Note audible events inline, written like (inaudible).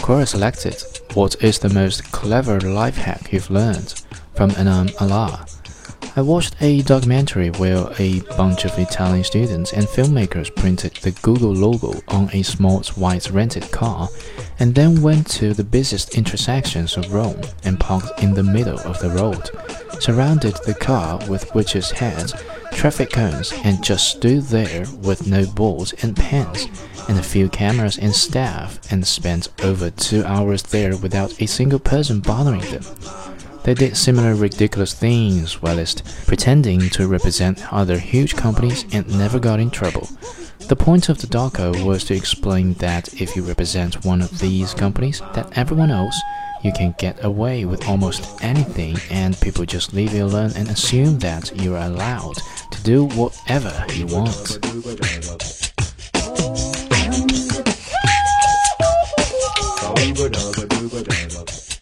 Quora selected What is the most clever life hack you've learned from Inam Ullah? I watched a documentary where a bunch of Italian students and filmmakers printed the Google logo on a small white rented car and then went to the busiest intersections of Rome and parked in the middle of the road, surrounded the car with witches' heads, traffic cones, and just stood there with no boards and pens and a few cameras and staff and spent over two hours there without a single person bothering them. They did similar ridiculous things whilst pretending to represent other huge companies and never got in trouble. The point of the doco was to explain that if you represent one of these companies that everyone else, you can get away with almost anything and people just leave you alone and assume that you're allowed do whatever you want. (laughs)